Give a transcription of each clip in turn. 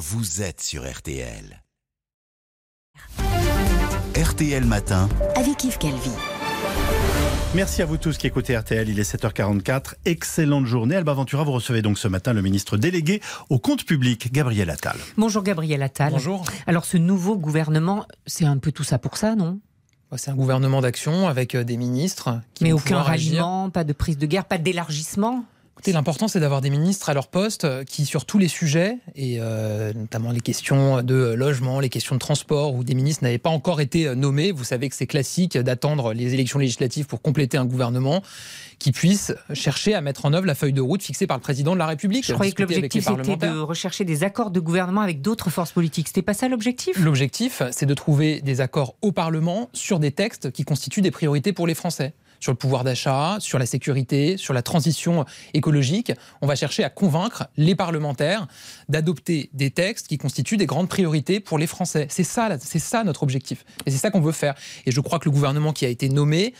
vous êtes sur RTL. RTL Matin. avec Yves Calvi. Merci à vous tous qui écoutez RTL, il est 7h44. Excellente journée. Alba Ventura, vous recevez donc ce matin le ministre délégué au compte public, Gabriel Attal. Bonjour Gabriel Attal. Bonjour. Alors ce nouveau gouvernement, c'est un peu tout ça pour ça, non? C'est un gouvernement d'action avec euh, des ministres. Qui Mais vont aucun agir. ralliement, pas de prise de guerre, pas d'élargissement? Écoutez, l'important c'est d'avoir des ministres à leur poste euh, qui, sur tous les sujets, et euh, notamment les questions de logement, les questions de transport, où des ministres n'avaient pas encore été euh, nommés, vous savez que c'est classique d'attendre les élections législatives pour compléter un gouvernement, qui puisse chercher à mettre en œuvre la feuille de route fixée par le président de la République. Je croyais que l'objectif était de rechercher des accords de gouvernement avec d'autres forces politiques. C'était pas ça l'objectif? L'objectif, c'est de trouver des accords au Parlement sur des textes qui constituent des priorités pour les Français. Sur le pouvoir d'achat, sur la sécurité, sur la transition écologique. On va chercher à convaincre les parlementaires d'adopter des textes qui constituent des grandes priorités pour les Français. C'est ça, c'est ça notre objectif. Et c'est ça qu'on veut faire. Et je crois que le gouvernement qui a été nommé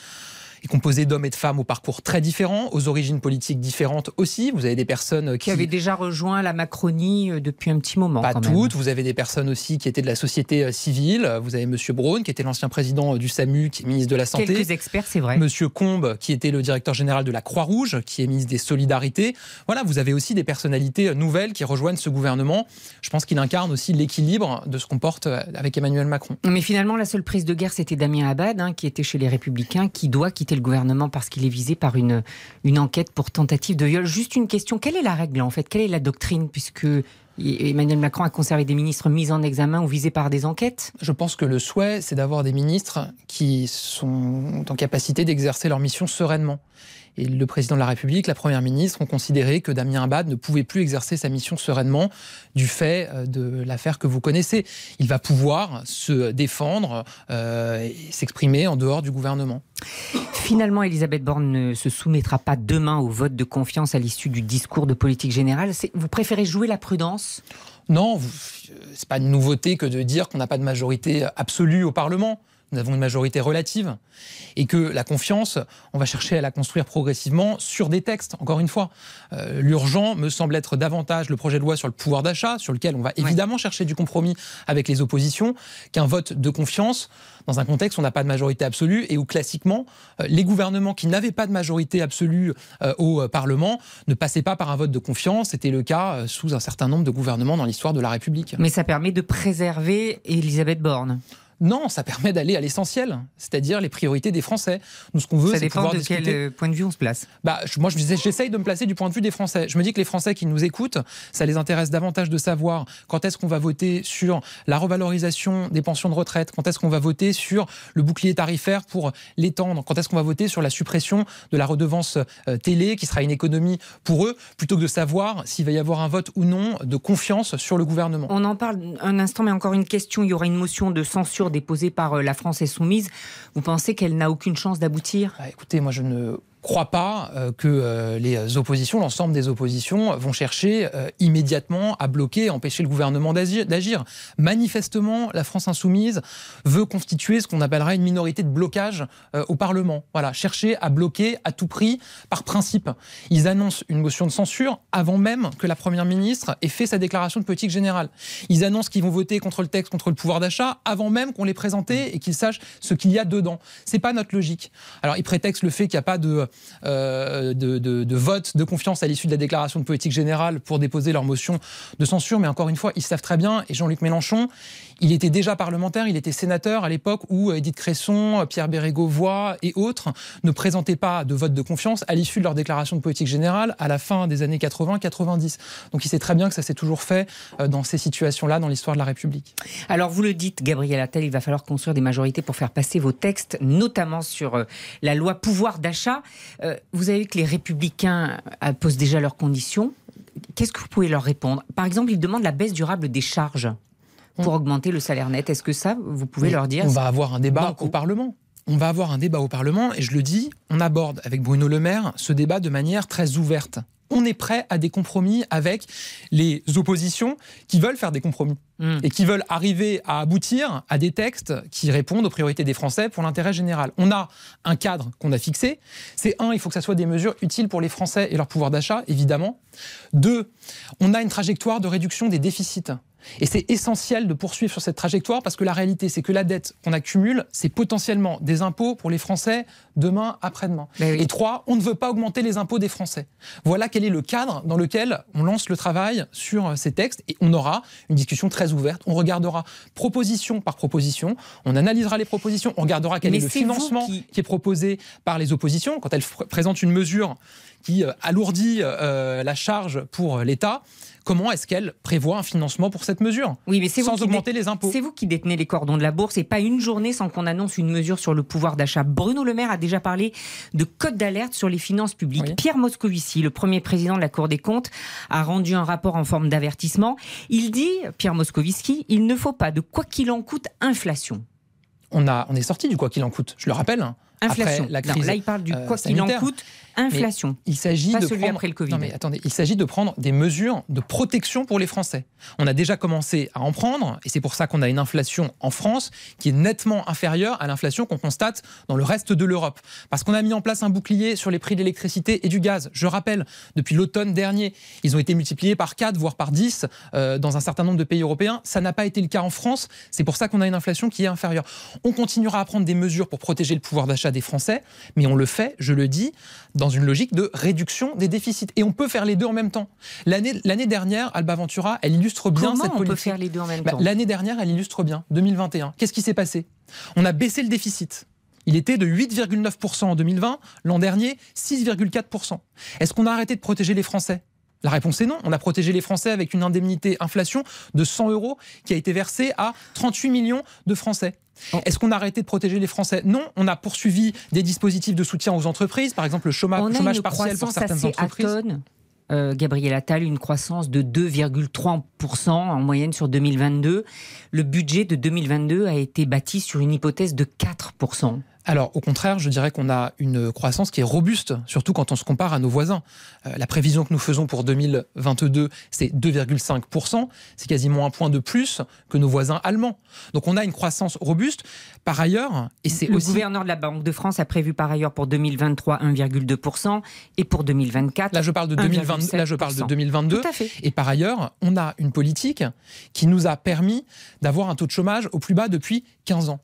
est composé d'hommes et de femmes au parcours très différents, aux origines politiques différentes aussi. Vous avez des personnes qui, Qui avait déjà rejoint la Macronie euh, depuis un petit moment. pas quand même. toutes. Vous avez des personnes aussi qui étaient de la société euh, civile. Vous avez Monsieur Braun, qui était l'ancien président euh, du SAMU, qui est ministre de la Santé. Quelques experts, c'est vrai. Monsieur Combe, qui était le directeur général de la Croix-Rouge, qui est ministre des Solidarités. Voilà, vous avez aussi des personnalités nouvelles qui rejoignent ce gouvernement. Je pense qu'il incarne aussi l'équilibre de ce qu'on porte avec Emmanuel Macron. Mais finalement, la seule prise de guerre, c'était Damien Abad, hein, qui était chez les Républicains, qui doit quitter le gouvernement parce qu'il est visé par une, une enquête pour tentative de viol. Juste une question, quelle est la règle en fait? Quelle est la doctrine? Puisque Emmanuel Macron a conservé des ministres mis en examen ou visés par des enquêtes Je pense que le souhait, c'est d'avoir des ministres qui sont en capacité d'exercer leur mission sereinement. Et le président de la République, la première ministre ont considéré que Damien Abad ne pouvait plus exercer sa mission sereinement du fait euh, de l'affaire que vous connaissez. Il va pouvoir se défendre euh, et s'exprimer en dehors du gouvernement. Finalement, Elisabeth Borne ne se soumettra pas demain au vote de confiance à l'issue du discours de politique générale. Vous préférez jouer la prudence Non, euh, c'est pas une nouveauté que de dire qu'on n'a pas de majorité absolue au Parlement. Nous avons une majorité relative et que la confiance, on va chercher à la construire progressivement sur des textes. Encore une fois, Euh, l'urgent me semble être davantage le projet de loi sur le pouvoir d'achat, sur lequel on va évidemment chercher du compromis avec les oppositions, qu'un vote de confiance dans un contexte où on n'a pas de majorité absolue et où classiquement euh, les gouvernements qui n'avaient pas de majorité absolue euh, au Parlement ne passaient pas par un vote de confiance. C'était le cas sous un certain nombre de gouvernements dans l'histoire de la République. Mais ça permet de préserver Elisabeth Borne. Non, ça permet d'aller à l'essentiel, c'est-à-dire les priorités des Français. Nous, ce qu'on veut, Ça c'est dépend pouvoir de discuter. quel euh, point de vue on se place. Bah, je- moi, je disais, j'essaye de me placer du point de vue des Français. Je me dis que les Français qui nous écoutent, ça les intéresse davantage de savoir quand est-ce qu'on va voter sur la revalorisation des pensions de retraite, quand est-ce qu'on va voter sur le bouclier tarifaire pour l'étendre, quand est-ce qu'on va voter sur la suppression de la redevance euh, télé, qui sera une économie pour eux, plutôt que de savoir s'il va y avoir un vote ou non de confiance sur le gouvernement. On en parle un instant, mais encore une question. Il y aura une motion de censure déposée par euh, la France Insoumise. Vous pensez qu'elle n'a aucune chance d'aboutir? Bah, écoutez, moi je ne crois pas euh, que euh, les oppositions, l'ensemble des oppositions, vont chercher euh, immédiatement à bloquer, à empêcher le gouvernement d'agir-. Manifestement, la France insoumise veut constituer ce qu'on appellerait une minorité de blocage euh, au Parlement. Voilà, chercher à bloquer à tout prix, par principe. Ils annoncent une motion de censure avant même que la Première ministre ait fait sa déclaration de politique générale. Ils annoncent qu'ils vont voter contre le texte, contre le pouvoir d'achat, avant même qu'on l'ait présenté et qu'ils sachent ce qu'il y a dedans. C'est pas notre logique. Alors, ils prétextent le fait qu'il n'y a pas de, de, de- de vote de confiance à l'issue de la déclaration de politique générale pour déposer leur motion de censure, mais encore une fois, ils savent très bien, et Jean-Luc Mélenchon, il était déjà parlementaire, il était sénateur à l'époque où euh, Edith Cresson, Pierre Bérégovoy et autres ne présentaient pas de vote de confiance à l'issue de leur déclaration de politique générale à la fin des années 80-90. Donc il sait très bien que ça s'est toujours fait euh, dans ces situations-là dans l'histoire de la République. Alors vous le dites, Gabriel Attal, il va falloir construire des majorités pour faire passer vos textes, notamment sur euh, la loi pouvoir d'achat. Vous avez vu que les républicains posent déjà leurs conditions. Qu'est-ce que vous pouvez leur répondre? Par exemple, ils demandent la baisse durable des charges pour augmenter le salaire net. Est-ce que ça, vous pouvez Mais leur dire On va avoir un débat au Parlement. On va avoir un débat au Parlement et je le dis, on aborde avec Bruno Le Maire ce débat de manière très ouverte. On est prêt à des compromis avec les oppositions qui veulent faire des compromis Hmm. et qui veulent arriver à aboutir à des textes qui répondent aux priorités des Français pour l'intérêt général. On a un cadre qu'on a fixé. C'est un, il faut que ça soit des mesures utiles pour les Français et leur pouvoir d'achat, évidemment. Deux, on a une trajectoire de réduction des déficits. Et c'est essentiel de poursuivre sur cette trajectoire parce que la réalité, c'est que la dette qu'on accumule, c'est potentiellement des impôts pour les Français demain, après-demain. Oui. Et trois, on ne veut pas augmenter les impôts des Français. Voilà quel est le cadre dans lequel on lance le travail sur euh, ces textes et on aura une discussion très ouverte. On regardera proposition par proposition, on analysera les propositions, on regardera quel Mais est le financement qui- qui... est proposé par les oppositions quand elles pr- présentent une mesure qui euh, alourdit euh, la charge pour l'État. Comment est-ce qu'elle prévoit un financement pour cette mesure Oui, mais c'est vous sans qui augmenter les impôts C'est vous qui détenez les cordons de la bourse et pas une journée sans qu'on annonce une mesure sur le pouvoir d'achat. Bruno Le Maire a déjà parlé de code d'alerte sur les finances publiques. Oui. Pierre Moscovici, le premier président de la Cour des comptes, a rendu un rapport en forme d'avertissement. Il dit, Pierre Moscovici, il ne faut pas de quoi qu'il en coûte inflation. on, a, on est sorti du quoi qu'il en coûte. Je le rappelle. hein. Inflation. Après la Non, crise, là, il parle du euh, quoi qu'il en coûte inflation. Il s'agit de prendre... après le Covid. Non mais attendez, il s'agit de prendre des mesures de protection pour les Français. On a déjà commencé à en prendre, et c'est pour ça qu'on a une inflation en France qui est nettement inférieure à l'inflation qu'on constate dans le reste de l'Europe. Parce qu'on a mis en place un bouclier sur les prix de l'électricité et du gaz. Je rappelle, depuis l'automne dernier, ils ont été multipliés par 4, voire par 10 euh, dans un certain nombre de pays européens. Ça n'a pas été le cas en France. C'est pour ça qu'on a une inflation qui est inférieure. On continuera à prendre des mesures pour protéger le pouvoir d'achat des Français, mais on le fait, je le dis, dans une logique de réduction des déficits. Et on peut faire les deux en même temps. L'année dernière, Alba Ventura, elle illustre bien Comment cette on peut politique. faire les deux en même Bah, temps L'année dernière, elle illustre bien, 2021. Qu'est-ce qui s'est passé? On a baissé le déficit. Il était de 8,9% en 2020, l'an dernier 6,4%. Est-ce qu'on a arrêté de protéger les Français? La réponse est non. On a protégé les Français avec une indemnité inflation de 100 euros qui a été versée à 38 millions de Français. Oh. Est-ce qu'on a arrêté de protéger les Français? Non. On a poursuivi des dispositifs de soutien aux entreprises, par exemple le chômage, On a chômage une partiel pour croissance certaines assez entreprises. atone. Euh, Gabriel Attal, une croissance de 2,3% en moyenne sur 2022. Le budget de 2022 a été bâti sur une hypothèse de 4%. Alors, au contraire, je dirais qu'on a une croissance qui est robuste, surtout quand on se compare à nos voisins. Euh, la prévision que nous faisons pour 2022, c'est 2,5%. C'est quasiment un point de plus que nos voisins allemands. Donc, on a une croissance robuste. Par ailleurs, et c'est Le aussi. gouverneur de la Banque de France a prévu par ailleurs pour 2023 1,2% et pour 2024 Là, je parle de 2022. Là, je parle de 2022. Tout à fait. Et par ailleurs, on a une politique qui nous a permis d'avoir un taux de chômage au plus bas depuis 15 ans.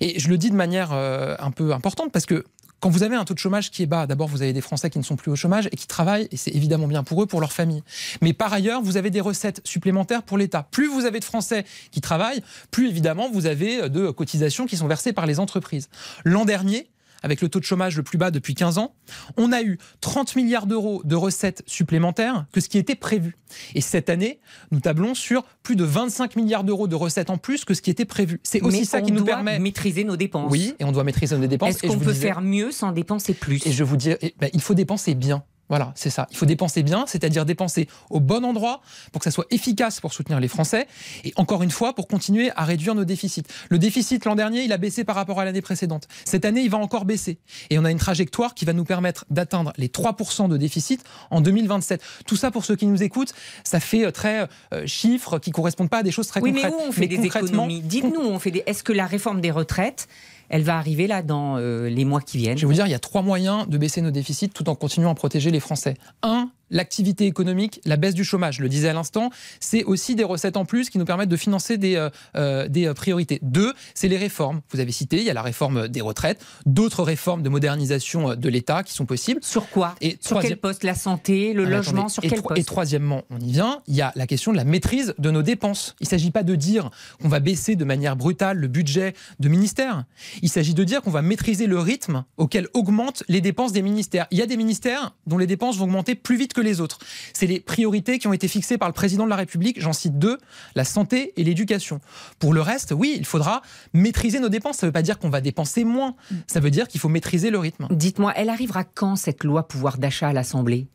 Et je le dis de manière euh, un peu importante parce que quand vous avez un taux de chômage qui est bas, d'abord vous avez des Français qui ne sont plus au chômage et qui travaillent, et c'est évidemment bien pour eux, pour leur famille. Mais par ailleurs, vous avez des recettes supplémentaires pour l'État. Plus vous avez de Français qui travaillent, plus évidemment vous avez de cotisations qui sont versées par les entreprises. L'an dernier, avec le taux de chômage le plus bas depuis 15 ans, on a eu 30 milliards d'euros de recettes supplémentaires que ce qui était prévu. Et cette année, nous tablons sur plus de 25 milliards d'euros de recettes en plus que ce qui était prévu. C'est aussi Mais ça qui nous doit permet. maîtriser nos dépenses. Oui, et on doit maîtriser nos dépenses. Est-ce qu'on peut disais- faire mieux sans dépenser plus? Et je vous dis, eh ben, il faut dépenser bien. Voilà, c'est ça. Il faut dépenser bien, c'est-à-dire dépenser au bon endroit pour que ça soit efficace pour soutenir les Français et encore une fois pour continuer à réduire nos déficits. Le déficit l'an dernier, il a baissé par rapport à l'année précédente. Cette année, il va encore baisser. Et on a une trajectoire qui va nous permettre d'atteindre les 3% de déficit en 2027. Tout ça, pour ceux qui nous écoutent, ça fait euh, très euh, chiffres qui correspondent pas à des choses très Oui, mais concrètes. où on fait des économies? Dites-nous, on fait des. Est-ce que la réforme des retraites, elle va arriver là dans euh, les mois qui viennent Je vais vous dire, il y a trois moyens de baisser nos déficits tout en continuant à protéger les Français. Un, l'activité économique, la baisse du chômage, je le disais à l'instant, c'est aussi des recettes en plus qui nous permettent de financer des, euh, euh, des euh, priorités. Deux, c'est les réformes. Vous avez cité, il y a la réforme des retraites, d'autres réformes de modernisation de l'État qui sont possibles. Sur quoi? Et Sur troisième- quel poste? La santé, le Ah, logement, attendez. sur et, quel poste? et troisièmement, on y vient, il y a la question de la maîtrise de nos dépenses. Il ne s'agit pas de dire qu'on va baisser de manière brutale le budget de ministères. Il s'agit de dire qu'on va maîtriser le rythme auquel augmentent les dépenses des ministères. Il y a des ministères dont les dépenses vont augmenter plus vite que les autres. C'est les priorités qui ont été fixées par le président de la République. J'en cite deux, la santé et l'éducation. Pour le reste, oui, il faudra maîtriser nos dépenses. Ça ne veut pas dire qu'on va dépenser moins. Ça veut dire qu'il faut maîtriser le rythme. Dites-moi, elle arrivera quand cette loi pouvoir d'achat à l'Assemblée?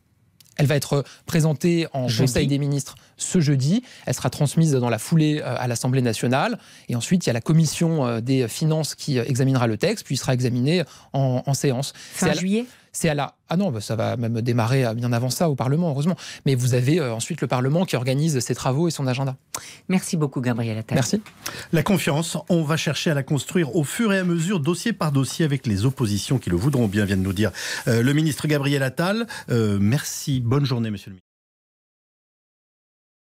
Elle va être présentée en Jeudi. Conseil des ministres ce jeudi. Elle sera transmise dans la foulée euh, à l'Assemblée nationale. Et ensuite, il y a la commission euh, des finances qui euh, examinera le texte, puis il sera examiné en, en séance. Fin juillet? C'est à la. Ah non, bah, ça va même démarrer euh, bien avant ça au Parlement, heureusement. Mais vous avez euh, ensuite le Parlement qui organise ses travaux et son agenda. Merci beaucoup, Gabriel Attal. Merci. La confiance, on va chercher à la construire au fur et à mesure, dossier par dossier, avec les oppositions qui le voudront bien, vient de nous dire euh, le ministre Gabriel Attal. Euh, merci, bonne journée, monsieur le ministre.